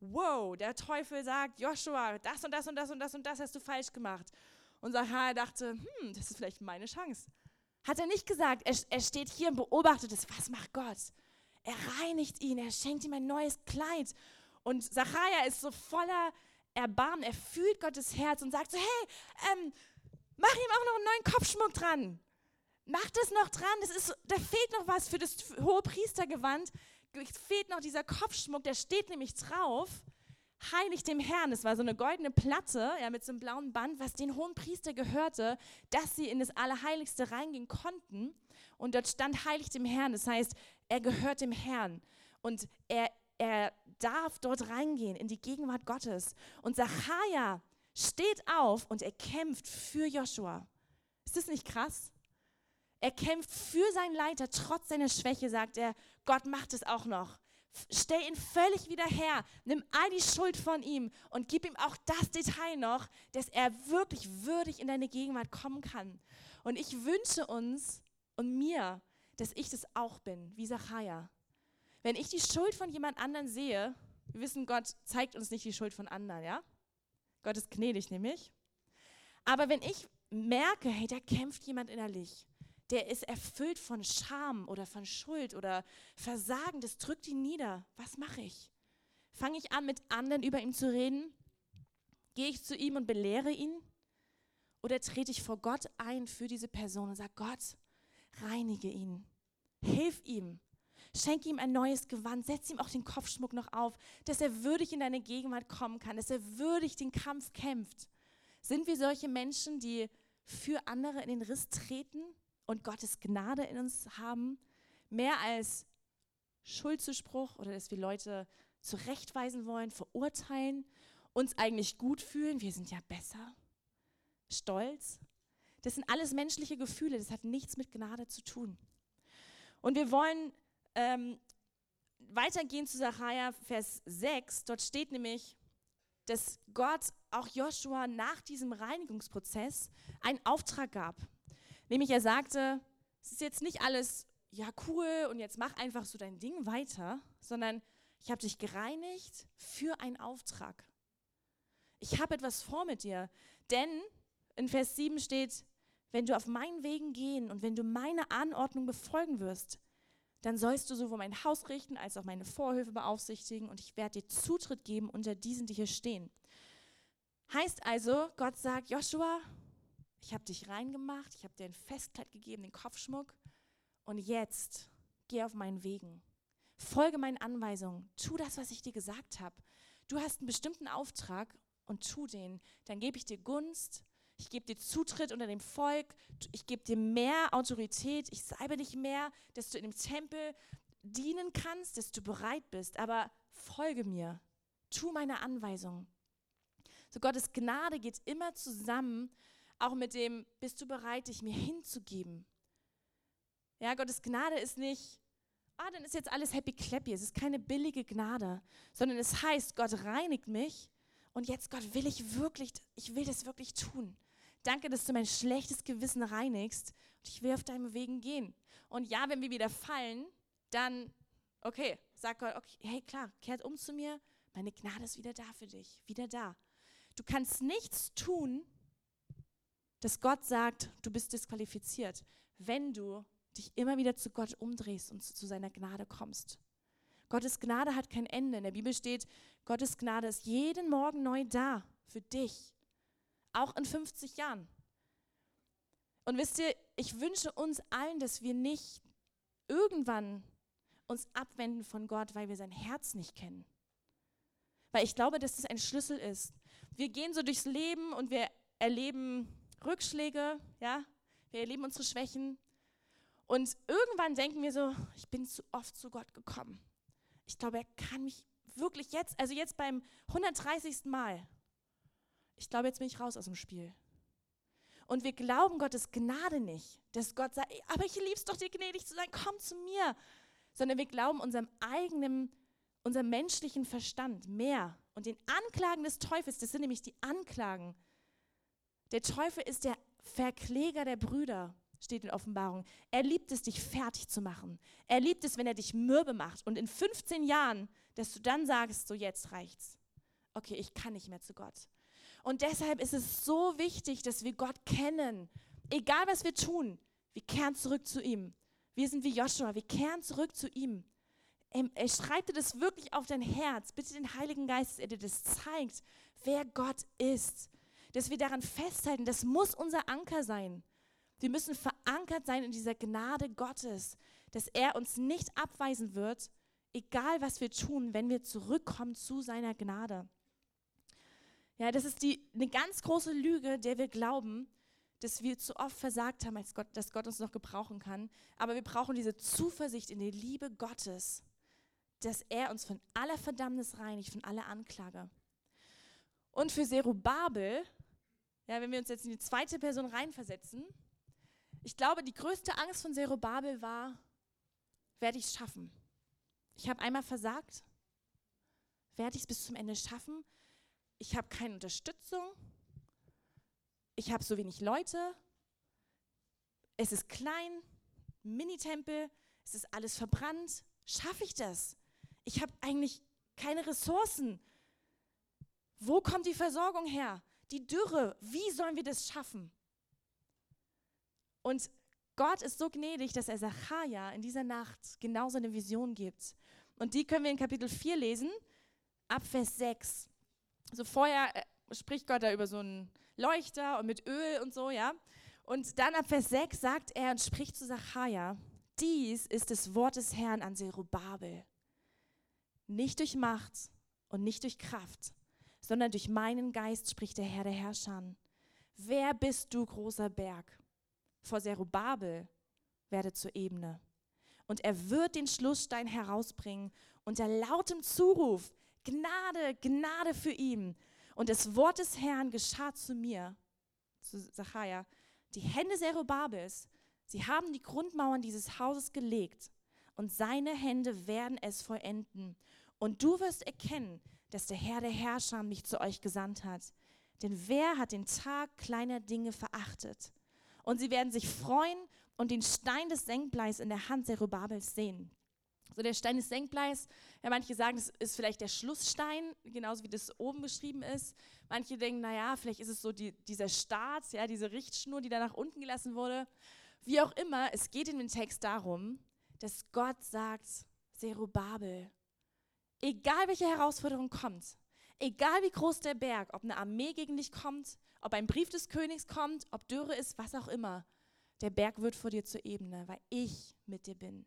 Wow, der Teufel sagt, Joshua, das und das und das und das und das hast du falsch gemacht. Und Zachariah dachte, hm, das ist vielleicht meine Chance. Hat er nicht gesagt, er, er steht hier und beobachtet es. Was macht Gott? Er reinigt ihn, er schenkt ihm ein neues Kleid. Und Zachariah ist so voller Erbarmen, er fühlt Gottes Herz und sagt so, hey, ähm, mach ihm auch noch einen neuen Kopfschmuck dran. Mach das noch dran, das ist, da fehlt noch was für das hohe Priestergewand. Fehlt noch dieser Kopfschmuck, der steht nämlich drauf. Heilig dem Herrn. Das war so eine goldene Platte ja, mit so einem blauen Band, was den hohen Priester gehörte, dass sie in das Allerheiligste reingehen konnten. Und dort stand heilig dem Herrn. Das heißt, er gehört dem Herrn. Und er, er darf dort reingehen in die Gegenwart Gottes. Und Zachariah steht auf und er kämpft für Joshua. Ist das nicht krass? Er kämpft für seinen Leiter, trotz seiner Schwäche, sagt er, Gott macht es auch noch. Stell ihn völlig wieder her, nimm all die Schuld von ihm und gib ihm auch das Detail noch, dass er wirklich würdig in deine Gegenwart kommen kann. Und ich wünsche uns und mir, dass ich das auch bin, wie Zachariah. Wenn ich die Schuld von jemand anderen sehe, wir wissen, Gott zeigt uns nicht die Schuld von anderen, ja? Gott ist gnädig nämlich. Aber wenn ich merke, hey, da kämpft jemand innerlich, der ist erfüllt von Scham oder von Schuld oder Versagen, das drückt ihn nieder. Was mache ich? Fange ich an, mit anderen über ihn zu reden? Gehe ich zu ihm und belehre ihn? Oder trete ich vor Gott ein für diese Person und sage, Gott, reinige ihn, hilf ihm, schenke ihm ein neues Gewand, setz ihm auch den Kopfschmuck noch auf, dass er würdig in deine Gegenwart kommen kann, dass er würdig den Kampf kämpft. Sind wir solche Menschen, die für andere in den Riss treten und Gottes Gnade in uns haben, mehr als Schuldzuspruch oder dass wir Leute zurechtweisen wollen, verurteilen, uns eigentlich gut fühlen, wir sind ja besser, stolz. Das sind alles menschliche Gefühle, das hat nichts mit Gnade zu tun. Und wir wollen ähm, weitergehen zu Sacharja, Vers 6. Dort steht nämlich, dass Gott auch Joshua nach diesem Reinigungsprozess einen Auftrag gab. Nämlich er sagte, es ist jetzt nicht alles, ja cool und jetzt mach einfach so dein Ding weiter, sondern ich habe dich gereinigt für einen Auftrag. Ich habe etwas vor mit dir. Denn in Vers 7 steht, wenn du auf meinen Wegen gehen und wenn du meine Anordnung befolgen wirst, dann sollst du sowohl mein Haus richten als auch meine Vorhöfe beaufsichtigen und ich werde dir Zutritt geben unter diesen, die hier stehen. Heißt also, Gott sagt, Joshua, ich habe dich reingemacht, ich habe dir ein Festkleid gegeben, den Kopfschmuck und jetzt geh auf meinen Wegen. Folge meinen Anweisungen, tu das, was ich dir gesagt habe. Du hast einen bestimmten Auftrag und tu den. Dann gebe ich dir Gunst, ich gebe dir Zutritt unter dem Volk, ich gebe dir mehr Autorität, ich salbe dich mehr, dass du in dem Tempel dienen kannst, dass du bereit bist, aber folge mir, tu meine Anweisungen. So Gottes Gnade geht immer zusammen, auch mit dem, bist du bereit, dich mir hinzugeben? Ja, Gottes Gnade ist nicht, ah, dann ist jetzt alles happy clappy. Es ist keine billige Gnade, sondern es heißt, Gott reinigt mich und jetzt, Gott, will ich wirklich, ich will das wirklich tun. Danke, dass du mein schlechtes Gewissen reinigst und ich will auf deinem Wegen gehen. Und ja, wenn wir wieder fallen, dann, okay, sag Gott, okay, hey, klar, kehrt um zu mir, meine Gnade ist wieder da für dich, wieder da. Du kannst nichts tun, dass Gott sagt, du bist disqualifiziert, wenn du dich immer wieder zu Gott umdrehst und zu seiner Gnade kommst. Gottes Gnade hat kein Ende. In der Bibel steht, Gottes Gnade ist jeden Morgen neu da für dich auch in 50 Jahren. Und wisst ihr, ich wünsche uns allen, dass wir nicht irgendwann uns abwenden von Gott, weil wir sein Herz nicht kennen. Weil ich glaube, dass das ein Schlüssel ist. Wir gehen so durchs Leben und wir erleben Rückschläge, ja, wir erleben unsere Schwächen. Und irgendwann denken wir so, ich bin zu oft zu Gott gekommen. Ich glaube, er kann mich wirklich jetzt, also jetzt beim 130. Mal, ich glaube, jetzt bin ich raus aus dem Spiel. Und wir glauben Gottes Gnade nicht, dass Gott sagt, aber ich liebe es doch, dir gnädig zu sein, komm zu mir. Sondern wir glauben unserem eigenen, unserem menschlichen Verstand mehr. Und den Anklagen des Teufels, das sind nämlich die Anklagen. Der Teufel ist der Verkläger der Brüder, steht in Offenbarung. Er liebt es, dich fertig zu machen. Er liebt es, wenn er dich mürbe macht. Und in 15 Jahren, dass du dann sagst, so jetzt reicht's. Okay, ich kann nicht mehr zu Gott. Und deshalb ist es so wichtig, dass wir Gott kennen. Egal was wir tun, wir kehren zurück zu ihm. Wir sind wie Joshua, wir kehren zurück zu ihm. Er schreibt dir das wirklich auf dein Herz. Bitte den Heiligen Geist, dass er dir das zeigt, wer Gott ist. Dass wir daran festhalten, das muss unser Anker sein. Wir müssen verankert sein in dieser Gnade Gottes, dass er uns nicht abweisen wird, egal was wir tun, wenn wir zurückkommen zu seiner Gnade. Ja, das ist die, eine ganz große Lüge, der wir glauben, dass wir zu oft versagt haben, als Gott, dass Gott uns noch gebrauchen kann. Aber wir brauchen diese Zuversicht in die Liebe Gottes, dass er uns von aller Verdammnis reinigt, von aller Anklage. Und für Zerubabel, ja, wenn wir uns jetzt in die zweite Person reinversetzen, ich glaube, die größte Angst von Zerubabel war, werde ich es schaffen? Ich habe einmal versagt, werde ich es bis zum Ende schaffen? ich habe keine Unterstützung, ich habe so wenig Leute, es ist klein, Minitempel, es ist alles verbrannt. Schaffe ich das? Ich habe eigentlich keine Ressourcen. Wo kommt die Versorgung her? Die Dürre, wie sollen wir das schaffen? Und Gott ist so gnädig, dass er Zachariah in dieser Nacht genauso eine Vision gibt. Und die können wir in Kapitel 4 lesen, ab Vers 6. So vorher äh, spricht Gott da über so einen Leuchter und mit Öl und so, ja. Und dann ab Vers 6 sagt er und spricht zu Zachariah, dies ist das Wort des Herrn an Zerubabel. Nicht durch Macht und nicht durch Kraft, sondern durch meinen Geist spricht der Herr der Herrscher. Wer bist du, großer Berg? Vor Zerubabel werde zur Ebene. Und er wird den Schlussstein herausbringen unter lautem Zuruf, Gnade, Gnade für ihn. Und das Wort des Herrn geschah zu mir, zu Zachariah, die Hände Zerubabels, sie haben die Grundmauern dieses Hauses gelegt und seine Hände werden es vollenden. Und du wirst erkennen, dass der Herr der Herrscher mich zu euch gesandt hat. Denn wer hat den Tag kleiner Dinge verachtet? Und sie werden sich freuen und den Stein des Senkbleis in der Hand Zerubabels sehen. So der Stein des Senkbleis, ja, manche sagen, das ist vielleicht der Schlussstein, genauso wie das oben beschrieben ist. Manche denken, naja, vielleicht ist es so die, dieser Start, ja, diese Richtschnur, die da nach unten gelassen wurde. Wie auch immer, es geht in dem Text darum, dass Gott sagt, Zerubabel, egal welche Herausforderung kommt, egal wie groß der Berg, ob eine Armee gegen dich kommt, ob ein Brief des Königs kommt, ob Dürre ist, was auch immer, der Berg wird vor dir zur Ebene, weil ich mit dir bin.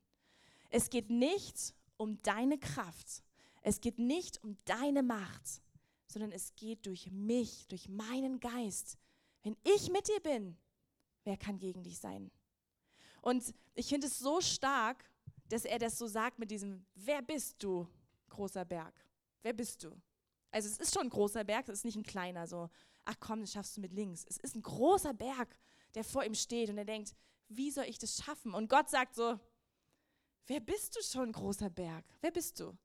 Es geht nicht um deine Kraft. Es geht nicht um deine Macht, sondern es geht durch mich, durch meinen Geist. Wenn ich mit dir bin, wer kann gegen dich sein? Und ich finde es so stark, dass er das so sagt mit diesem, wer bist du, großer Berg? Wer bist du? Also es ist schon ein großer Berg, es ist nicht ein kleiner, so, ach komm, das schaffst du mit links. Es ist ein großer Berg, der vor ihm steht und er denkt, wie soll ich das schaffen? Und Gott sagt so, Wer bist du schon, großer Berg? Wer bist du?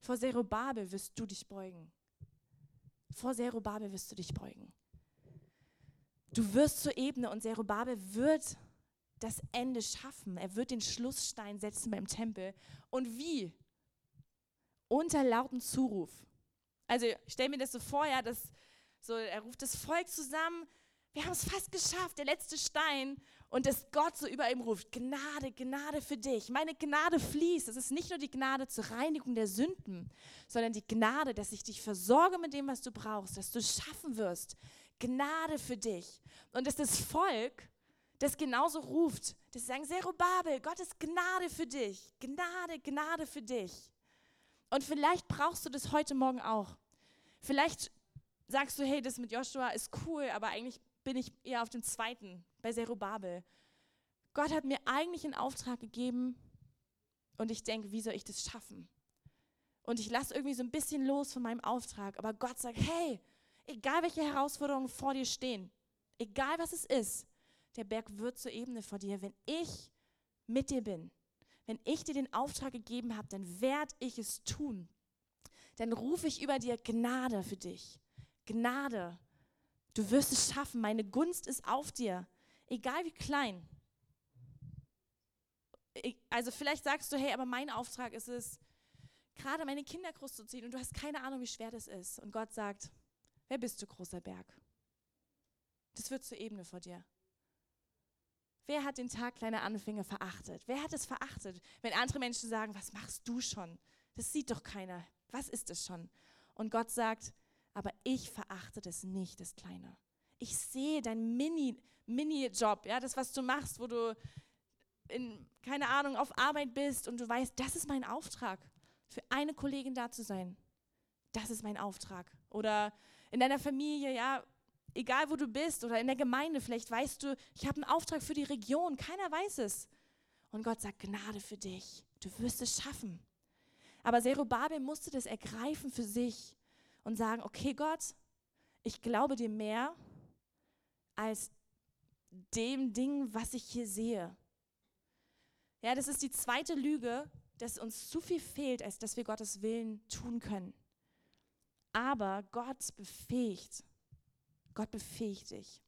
Vor Zerubabel wirst du dich beugen. Vor Zerubabel wirst du dich beugen. Du wirst zur Ebene und Zerubabel wird das Ende schaffen. Er wird den Schlussstein setzen beim Tempel. Und wie? Unter lauten Zuruf. Also ich stelle mir das so vor, ja, dass so, er ruft das Volk zusammen. Wir haben es fast geschafft, der letzte Stein und dass Gott so über ihm ruft, Gnade, Gnade für dich. Meine Gnade fließt. Es ist nicht nur die Gnade zur Reinigung der Sünden, sondern die Gnade, dass ich dich versorge mit dem, was du brauchst, dass du schaffen wirst. Gnade für dich. Und dass das Volk das genauso ruft, dass sie sagen, Zerubabel, Gottes Gnade für dich. Gnade, Gnade für dich. Und vielleicht brauchst du das heute Morgen auch. Vielleicht sagst du, hey, das mit Joshua ist cool, aber eigentlich bin ich eher auf dem zweiten, bei Zerubabel. Gott hat mir eigentlich einen Auftrag gegeben und ich denke, wie soll ich das schaffen? und ich lasse irgendwie so ein bisschen los von meinem Auftrag. Aber Gott sagt, hey, egal welche Herausforderungen vor dir stehen, egal was es ist, der Berg wird zur Ebene vor dir. Wenn ich mit dir bin, wenn ich dir den Auftrag gegeben habe, dann werde ich es tun. Dann rufe ich über dir Gnade für dich. Gnade. Du wirst es schaffen. Meine Gunst ist auf dir. Egal wie klein. Also vielleicht sagst du, hey, aber mein Auftrag ist es, gerade meine Kinder groß zu ziehen und du hast keine Ahnung, wie schwer das ist. Und Gott sagt, wer bist du, großer Berg? Das wird zur Ebene vor dir. Wer hat den Tag kleiner Anfänge verachtet? Wer hat es verachtet, wenn andere Menschen sagen, was machst du schon? Das sieht doch keiner. Was ist es schon? Und Gott sagt, aber ich verachte das nicht, das Kleine. Ich sehe dein Mini, Mini-Job, ja, das, was du machst, wo du in, keine Ahnung, auf Arbeit bist und du weißt, das ist mein Auftrag, für eine Kollegin da zu sein. Das ist mein Auftrag. Oder in deiner Familie, ja, egal wo du bist oder in der Gemeinde, vielleicht weißt du, ich habe einen Auftrag für die Region, keiner weiß es. Und Gott sagt, Gnade für dich, du wirst es schaffen. Aber Zerubabel musste das ergreifen für sich und sagen, okay Gott, ich glaube dir mehr als dem Ding, was ich hier sehe. Ja, das ist die zweite Lüge, dass uns zu viel fehlt, als dass wir Gottes Willen tun können. Aber Gott befähigt. Gott befähigt dich.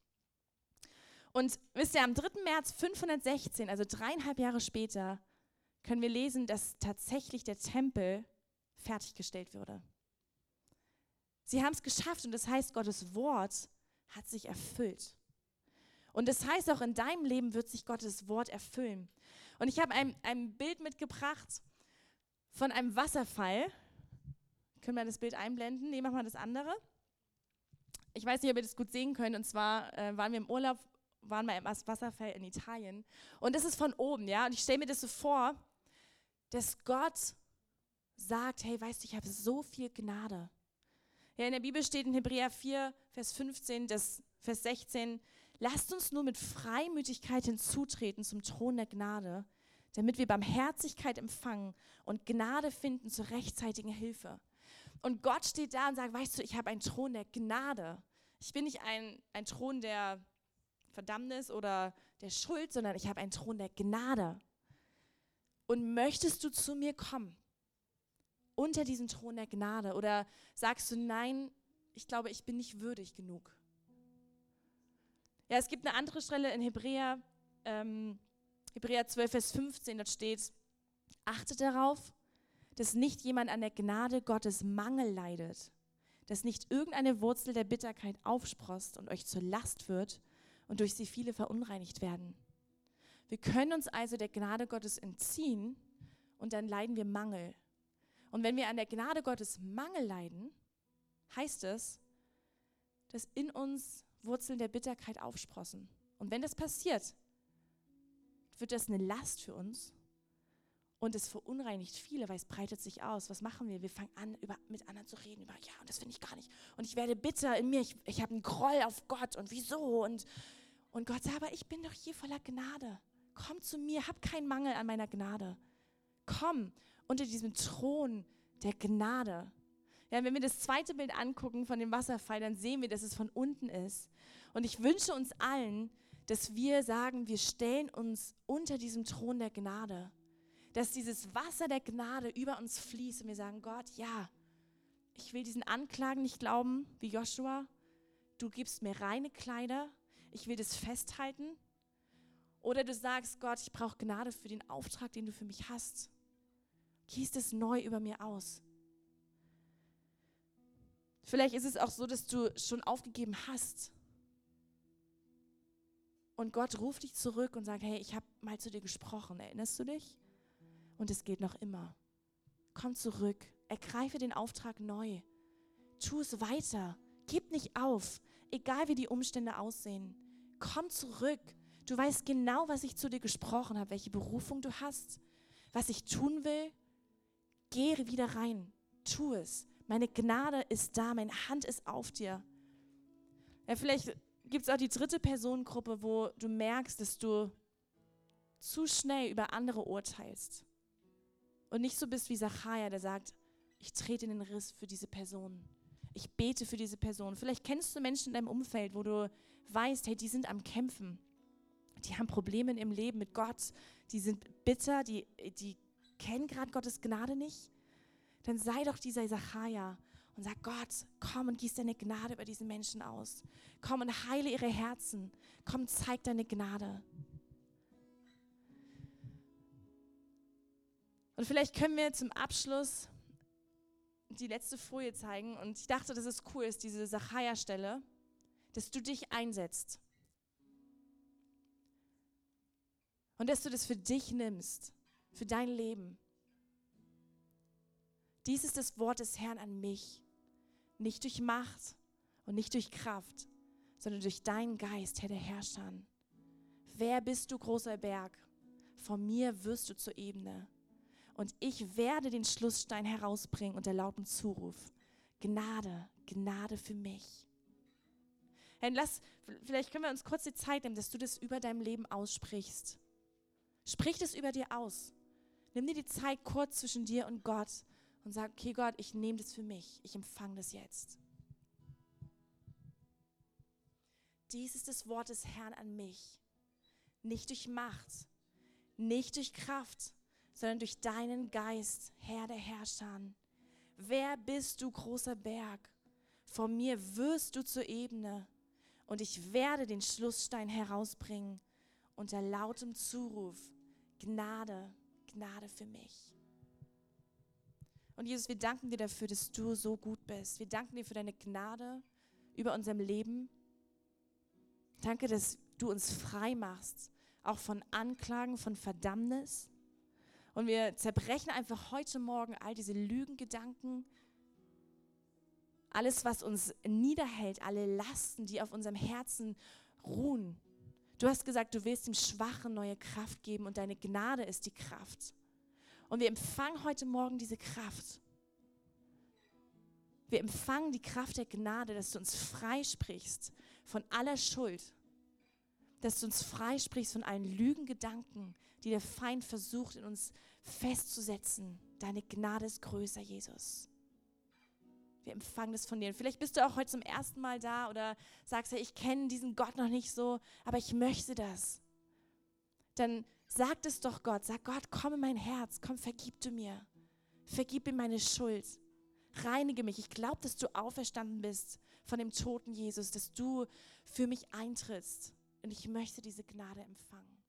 Und wisst ihr, am 3. März 516, also dreieinhalb Jahre später, können wir lesen, dass tatsächlich der Tempel fertiggestellt wurde. Sie haben es geschafft und das heißt, Gottes Wort hat sich erfüllt. Und das heißt auch, in deinem Leben wird sich Gottes Wort erfüllen. Und ich habe ein, ein Bild mitgebracht von einem Wasserfall. Können wir das Bild einblenden? Nee, machen wir das andere ich weiß nicht, ob ihr das gut sehen könnt, und zwar äh, waren wir im Urlaub, waren wir im Wasserfall in Italien. Und das ist von oben, ja. Und ich stelle mir das so vor, dass Gott sagt, hey, weißt du, ich habe so viel Gnade. Ja, in der Bibel steht in Hebräer 4, Vers 15, das, Vers 16, lasst uns nur mit Freimütigkeit hinzutreten zum Thron der Gnade, damit wir Barmherzigkeit empfangen und Gnade finden zur rechtzeitigen Hilfe. Und Gott steht da und sagt, weißt du, ich habe einen Thron der Gnade. Ich bin nicht ein, ein Thron der Verdammnis oder der Schuld, sondern ich habe einen Thron der Gnade. Und möchtest du zu mir kommen? Unter diesem Thron der Gnade? Oder sagst du, nein, ich glaube, ich bin nicht würdig genug? Ja, es gibt eine andere Stelle in Hebräer, ähm, Hebräer 12, Vers 15, da steht, achtet darauf, dass nicht jemand an der Gnade Gottes Mangel leidet, dass nicht irgendeine Wurzel der Bitterkeit aufsprost und euch zur Last wird und durch sie viele verunreinigt werden. Wir können uns also der Gnade Gottes entziehen und dann leiden wir Mangel. Und wenn wir an der Gnade Gottes Mangel leiden, heißt es, dass in uns Wurzeln der Bitterkeit aufsprossen. Und wenn das passiert, wird das eine Last für uns und es verunreinigt viele, weil es breitet sich aus. Was machen wir? Wir fangen an, über, mit anderen zu reden, über, ja, und das finde ich gar nicht. Und ich werde bitter in mir, ich, ich habe einen Groll auf Gott und wieso? Und, und Gott sagt, aber ich bin doch hier voller Gnade. Komm zu mir, hab keinen Mangel an meiner Gnade. Komm unter diesem Thron der Gnade. Ja, wenn wir das zweite Bild angucken von dem Wasserfall, dann sehen wir, dass es von unten ist. Und ich wünsche uns allen, dass wir sagen, wir stellen uns unter diesem Thron der Gnade dass dieses Wasser der Gnade über uns fließt und wir sagen, Gott, ja, ich will diesen Anklagen nicht glauben wie Joshua. Du gibst mir reine Kleider, ich will das festhalten. Oder du sagst, Gott, ich brauche Gnade für den Auftrag, den du für mich hast. Gießt es neu über mir aus. Vielleicht ist es auch so, dass du schon aufgegeben hast. Und Gott ruft dich zurück und sagt, hey, ich habe mal zu dir gesprochen. Erinnerst du dich? Und es geht noch immer. Komm zurück, ergreife den Auftrag neu. Tu es weiter, gib nicht auf, egal wie die Umstände aussehen. Komm zurück. Du weißt genau, was ich zu dir gesprochen habe, welche Berufung du hast, was ich tun will. Geh wieder rein, tu es. Meine Gnade ist da, meine Hand ist auf dir. Ja, vielleicht gibt es auch die dritte Personengruppe, wo du merkst, dass du zu schnell über andere urteilst und nicht so bist wie Zachariah, der sagt, ich trete in den Riss für diese Person. Ich bete für diese Person. Vielleicht kennst du Menschen in deinem Umfeld, wo du weißt, hey, die sind am Kämpfen. Die haben Probleme ihrem Leben mit Gott. Die sind bitter, die, die kennen gerade Gottes Gnade nicht. Dann sei doch dieser Zachariah und sag Gott, komm und gieß deine Gnade über diese Menschen aus. Komm und heile ihre Herzen. Komm, zeig deine Gnade. Und vielleicht können wir zum Abschluss die letzte Folie zeigen. Und ich dachte, dass es cool ist, diese Sacharja-Stelle, dass du dich einsetzt. Und dass du das für dich nimmst, für dein Leben. Dies ist das Wort des Herrn an mich. Nicht durch Macht und nicht durch Kraft, sondern durch deinen Geist, Herr der Herrscher. Wer bist du, großer Berg? Von mir wirst du zur Ebene und ich werde den Schlussstein herausbringen unter lautem Zuruf. Gnade, Gnade für mich. Herr, lass, vielleicht können wir uns kurz die Zeit nehmen, dass du das über deinem Leben aussprichst. Sprich das über dir aus. Nimm dir die Zeit kurz zwischen dir und Gott und sag, okay Gott, ich nehme das für mich. Ich empfange das jetzt. Dies ist das Wort des Herrn an mich. Nicht durch Macht, nicht durch Kraft, sondern durch deinen Geist, Herr der Herrscher. Wer bist du, großer Berg? Vor mir wirst du zur Ebene und ich werde den Schlussstein herausbringen unter lautem Zuruf. Gnade, Gnade für mich. Und Jesus, wir danken dir dafür, dass du so gut bist. Wir danken dir für deine Gnade über unserem Leben. Danke, dass du uns frei machst, auch von Anklagen, von Verdammnis. Und wir zerbrechen einfach heute Morgen all diese Lügengedanken, alles, was uns niederhält, alle Lasten, die auf unserem Herzen ruhen. Du hast gesagt, du willst dem Schwachen neue Kraft geben und deine Gnade ist die Kraft. Und wir empfangen heute Morgen diese Kraft. Wir empfangen die Kraft der Gnade, dass du uns freisprichst von aller Schuld, dass du uns freisprichst von allen Lügengedanken, die der Feind versucht in uns festzusetzen. Deine Gnade ist größer, Jesus. Wir empfangen das von dir. Und vielleicht bist du auch heute zum ersten Mal da oder sagst, ja, ich kenne diesen Gott noch nicht so, aber ich möchte das. Dann sag es doch Gott. Sag Gott, komm in mein Herz, komm, vergib du mir. Vergib mir meine Schuld. Reinige mich. Ich glaube, dass du auferstanden bist von dem toten Jesus, dass du für mich eintrittst. Und ich möchte diese Gnade empfangen.